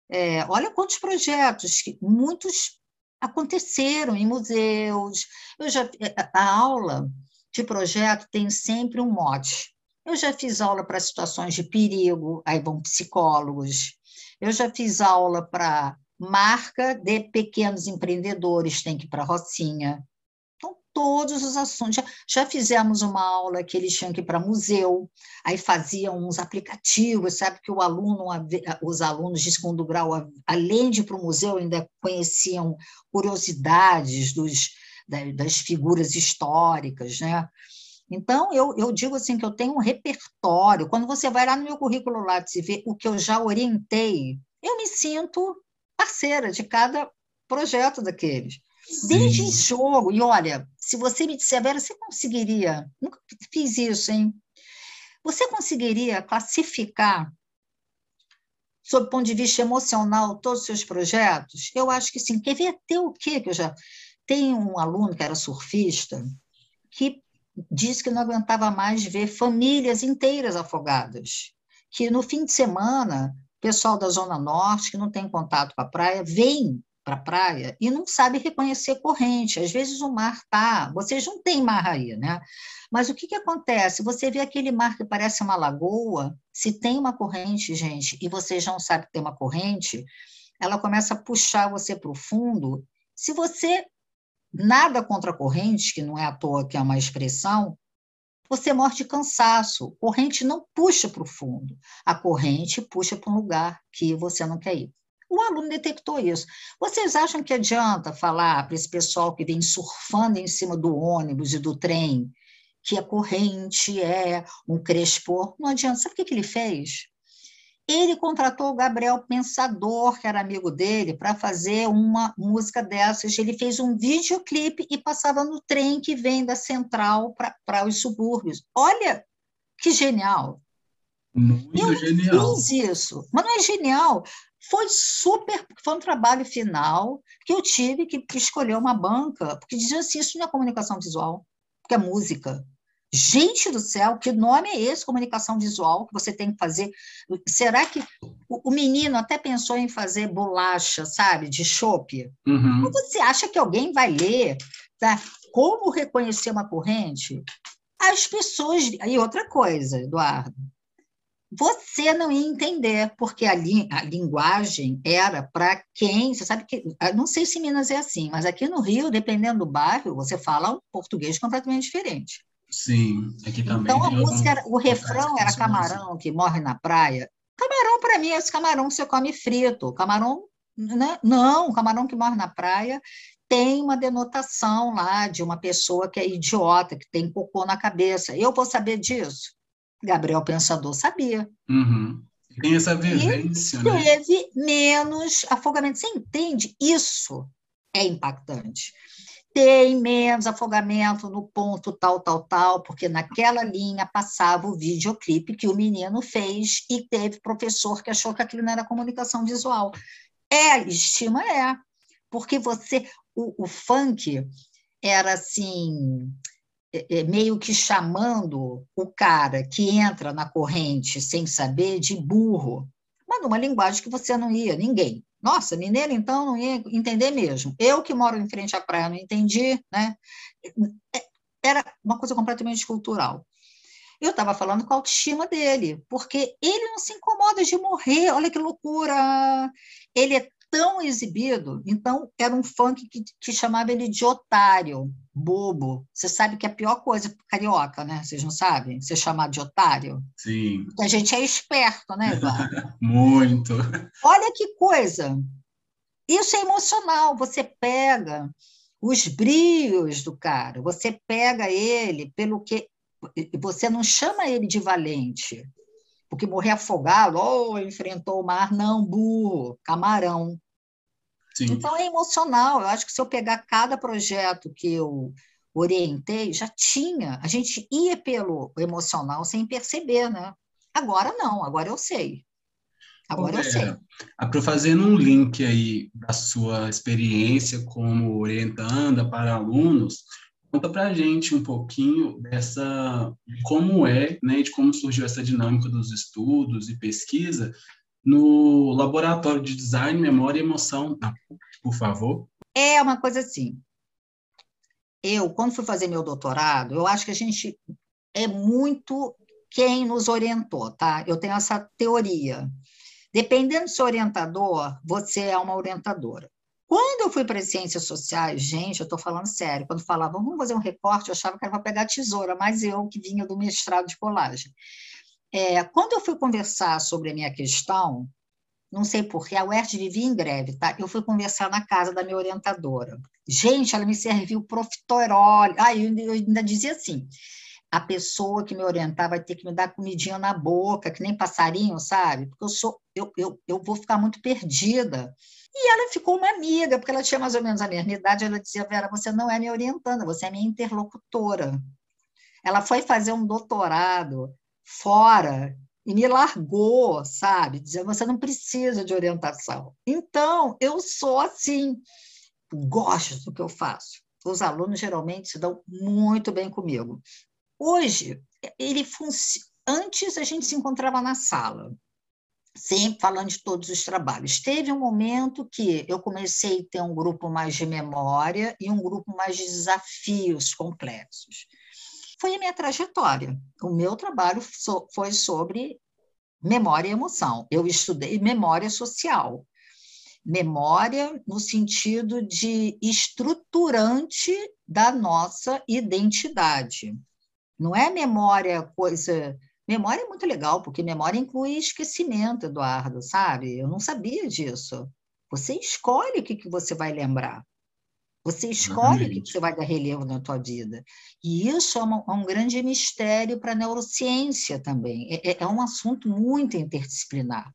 é, olha quantos projetos, muitos aconteceram em museus. Eu já é, a aula de projeto tem sempre um mote. Eu já fiz aula para situações de perigo, aí vão psicólogos. Eu já fiz aula para marca de pequenos empreendedores, tem que ir para Rocinha todos os assuntos. Já, já fizemos uma aula que eles tinham que ir para museu, aí faziam uns aplicativos, sabe que o aluno, os alunos de segundo grau, além de ir para o museu, ainda conheciam curiosidades dos, das figuras históricas, né? Então, eu, eu digo assim que eu tenho um repertório. Quando você vai lá no meu currículo lá e ver o que eu já orientei, eu me sinto parceira de cada projeto daqueles. Desde jogo, e olha, se você me disser, Vera, você conseguiria, nunca fiz isso, hein? Você conseguiria classificar, sob o ponto de vista emocional, todos os seus projetos? Eu acho que sim. Quer ver até o quê que eu já... Tem um aluno que era surfista, que disse que não aguentava mais ver famílias inteiras afogadas, que no fim de semana, o pessoal da Zona Norte, que não tem contato com a praia, vem para a praia e não sabe reconhecer corrente. Às vezes o mar está, vocês não têm mar aí, né? Mas o que, que acontece? Você vê aquele mar que parece uma lagoa, se tem uma corrente, gente, e vocês não sabem que tem uma corrente, ela começa a puxar você para o fundo. Se você nada contra a corrente, que não é à toa que é uma expressão, você morre de cansaço. Corrente não puxa para o fundo, a corrente puxa para um lugar que você não quer ir. O aluno detectou isso. Vocês acham que adianta falar para esse pessoal que vem surfando em cima do ônibus e do trem que a corrente é um crespor? Não adianta. Sabe o que, que ele fez? Ele contratou o Gabriel Pensador, que era amigo dele, para fazer uma música dessas. Ele fez um videoclipe e passava no trem que vem da central para os subúrbios. Olha que genial! Muito eu genial. fiz isso, mas não é genial. Foi super, foi um trabalho final que eu tive que, que escolher uma banca, porque dizia assim, isso não é comunicação visual, porque é música. Gente do céu, que nome é esse, comunicação visual, que você tem que fazer? Será que o, o menino até pensou em fazer bolacha, sabe, de chope? Uhum. Você acha que alguém vai ler tá? como reconhecer uma corrente? As pessoas. E outra coisa, Eduardo, você não ia entender, porque a, li, a linguagem era para quem. Você sabe que. Não sei se em Minas é assim, mas aqui no Rio, dependendo do bairro, você fala um português completamente diferente. Sim, aqui também. Então a música, era, o refrão era camarão que morre na praia. Camarão, para mim, é esse camarão que você come frito. Camarão, né? não, camarão que morre na praia tem uma denotação lá de uma pessoa que é idiota, que tem cocô na cabeça. Eu vou saber disso? Gabriel Pensador sabia. Uhum. Tem essa vivência, né? Teve menos afogamento. Você entende? Isso é impactante tem menos afogamento no ponto tal, tal, tal, porque naquela linha passava o videoclipe que o menino fez e teve professor que achou que aquilo não era comunicação visual. É, estima é, porque você, o, o funk era assim, meio que chamando o cara que entra na corrente sem saber de burro, mas numa linguagem que você não ia, ninguém, nossa, mineiro, então, não ia entender mesmo. Eu que moro em frente à praia não entendi, né? É, era uma coisa completamente cultural. Eu estava falando com a autoestima dele, porque ele não se incomoda de morrer, olha que loucura! Ele é tão exibido, então era um funk que, que chamava ele de otário, bobo. Você sabe que é a pior coisa para carioca, né? Vocês não sabem? Ser chamado de otário? Sim. Porque a gente é esperto, né, Eduardo? Muito. Olha que coisa. Isso é emocional. Você pega os brios do cara, você pega ele pelo que. Você não chama ele de valente, porque morrer afogado, oh, enfrentou o mar, não, burro, camarão. Sim. Então é emocional. Eu acho que se eu pegar cada projeto que eu orientei, já tinha, a gente ia pelo emocional sem perceber, né? Agora não, agora eu sei. Agora eu sei. Para fazendo um link aí da sua experiência como orientanda para alunos, Conta para a gente um pouquinho dessa, de como é, né, de como surgiu essa dinâmica dos estudos e pesquisa no Laboratório de Design, Memória e Emoção, por favor. É uma coisa assim. Eu, quando fui fazer meu doutorado, eu acho que a gente é muito quem nos orientou, tá? Eu tenho essa teoria. Dependendo do seu orientador, você é uma orientadora. Quando eu fui para as ciências sociais, gente, eu estou falando sério, quando falavam, vamos fazer um recorte, eu achava que era para pegar tesoura, mas eu que vinha do mestrado de colagem. É, quando eu fui conversar sobre a minha questão, não sei porquê, a UERJ vivia em greve, tá? Eu fui conversar na casa da minha orientadora. Gente, ela me serviu profiterol. Ah, eu, eu ainda dizia assim, a pessoa que me orientar vai ter que me dar comidinha na boca, que nem passarinho, sabe? Porque eu sou, eu, eu, eu vou ficar muito perdida. E ela ficou uma amiga, porque ela tinha mais ou menos a mesma idade. Ela dizia: Vera, você não é minha orientanda, você é minha interlocutora. Ela foi fazer um doutorado fora e me largou, sabe? Dizendo: você não precisa de orientação. Então, eu sou assim, gosto do que eu faço. Os alunos geralmente se dão muito bem comigo. Hoje, ele. Antes a gente se encontrava na sala, sempre falando de todos os trabalhos. Teve um momento que eu comecei a ter um grupo mais de memória e um grupo mais de desafios complexos. Foi a minha trajetória. O meu trabalho foi sobre memória e emoção. Eu estudei memória social. Memória no sentido de estruturante da nossa identidade. Não é memória coisa. Memória é muito legal, porque memória inclui esquecimento, Eduardo, sabe? Eu não sabia disso. Você escolhe o que, que você vai lembrar. Você escolhe o que, você vai dar relevo na tua vida. E isso é, uma, é um grande mistério para a neurociência também. É, é, é um assunto muito interdisciplinar.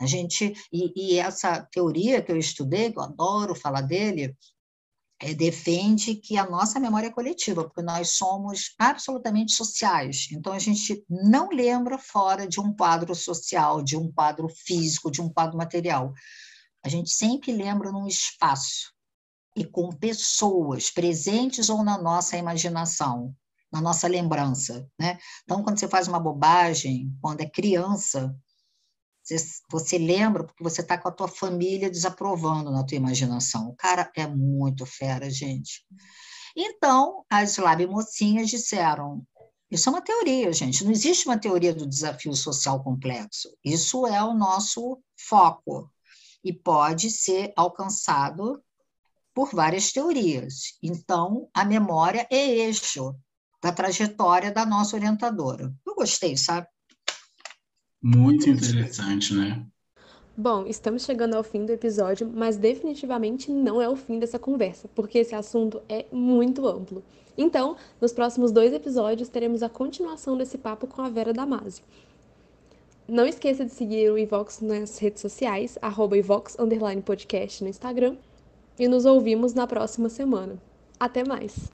A gente e, e, essa teoria que eu estudei, que eu adoro falar dele, defende que a nossa memória é coletiva, porque nós somos absolutamente sociais. Então, a gente não lembra fora de um quadro social, de um quadro físico, de um quadro material. A gente sempre lembra num espaço e com pessoas presentes ou na nossa imaginação, na nossa lembrança. Né? Então, quando você faz uma bobagem, quando é criança, você, você lembra porque você está com a tua família desaprovando na tua imaginação. O cara é muito fera, gente. Então, as Lab Mocinhas disseram: isso é uma teoria, gente. Não existe uma teoria do desafio social complexo. Isso é o nosso foco e pode ser alcançado por várias teorias. Então, a memória é eixo da trajetória da nossa orientadora. Eu gostei, sabe? Muito interessante, né? Bom, estamos chegando ao fim do episódio, mas definitivamente não é o fim dessa conversa, porque esse assunto é muito amplo. Então, nos próximos dois episódios, teremos a continuação desse papo com a Vera Damasio. Não esqueça de seguir o Ivox nas redes sociais, arroba Ivox Podcast no Instagram, e nos ouvimos na próxima semana. Até mais!